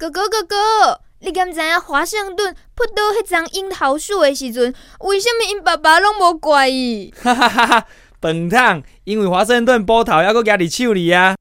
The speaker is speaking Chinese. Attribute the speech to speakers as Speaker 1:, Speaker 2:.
Speaker 1: 哥哥哥哥，你敢知影华盛顿扑倒迄棵樱桃树的时阵，为什么因爸爸拢无怪伊？
Speaker 2: 哈哈哈哈，笨蛋，因为华盛顿波头还佫举伫手里啊。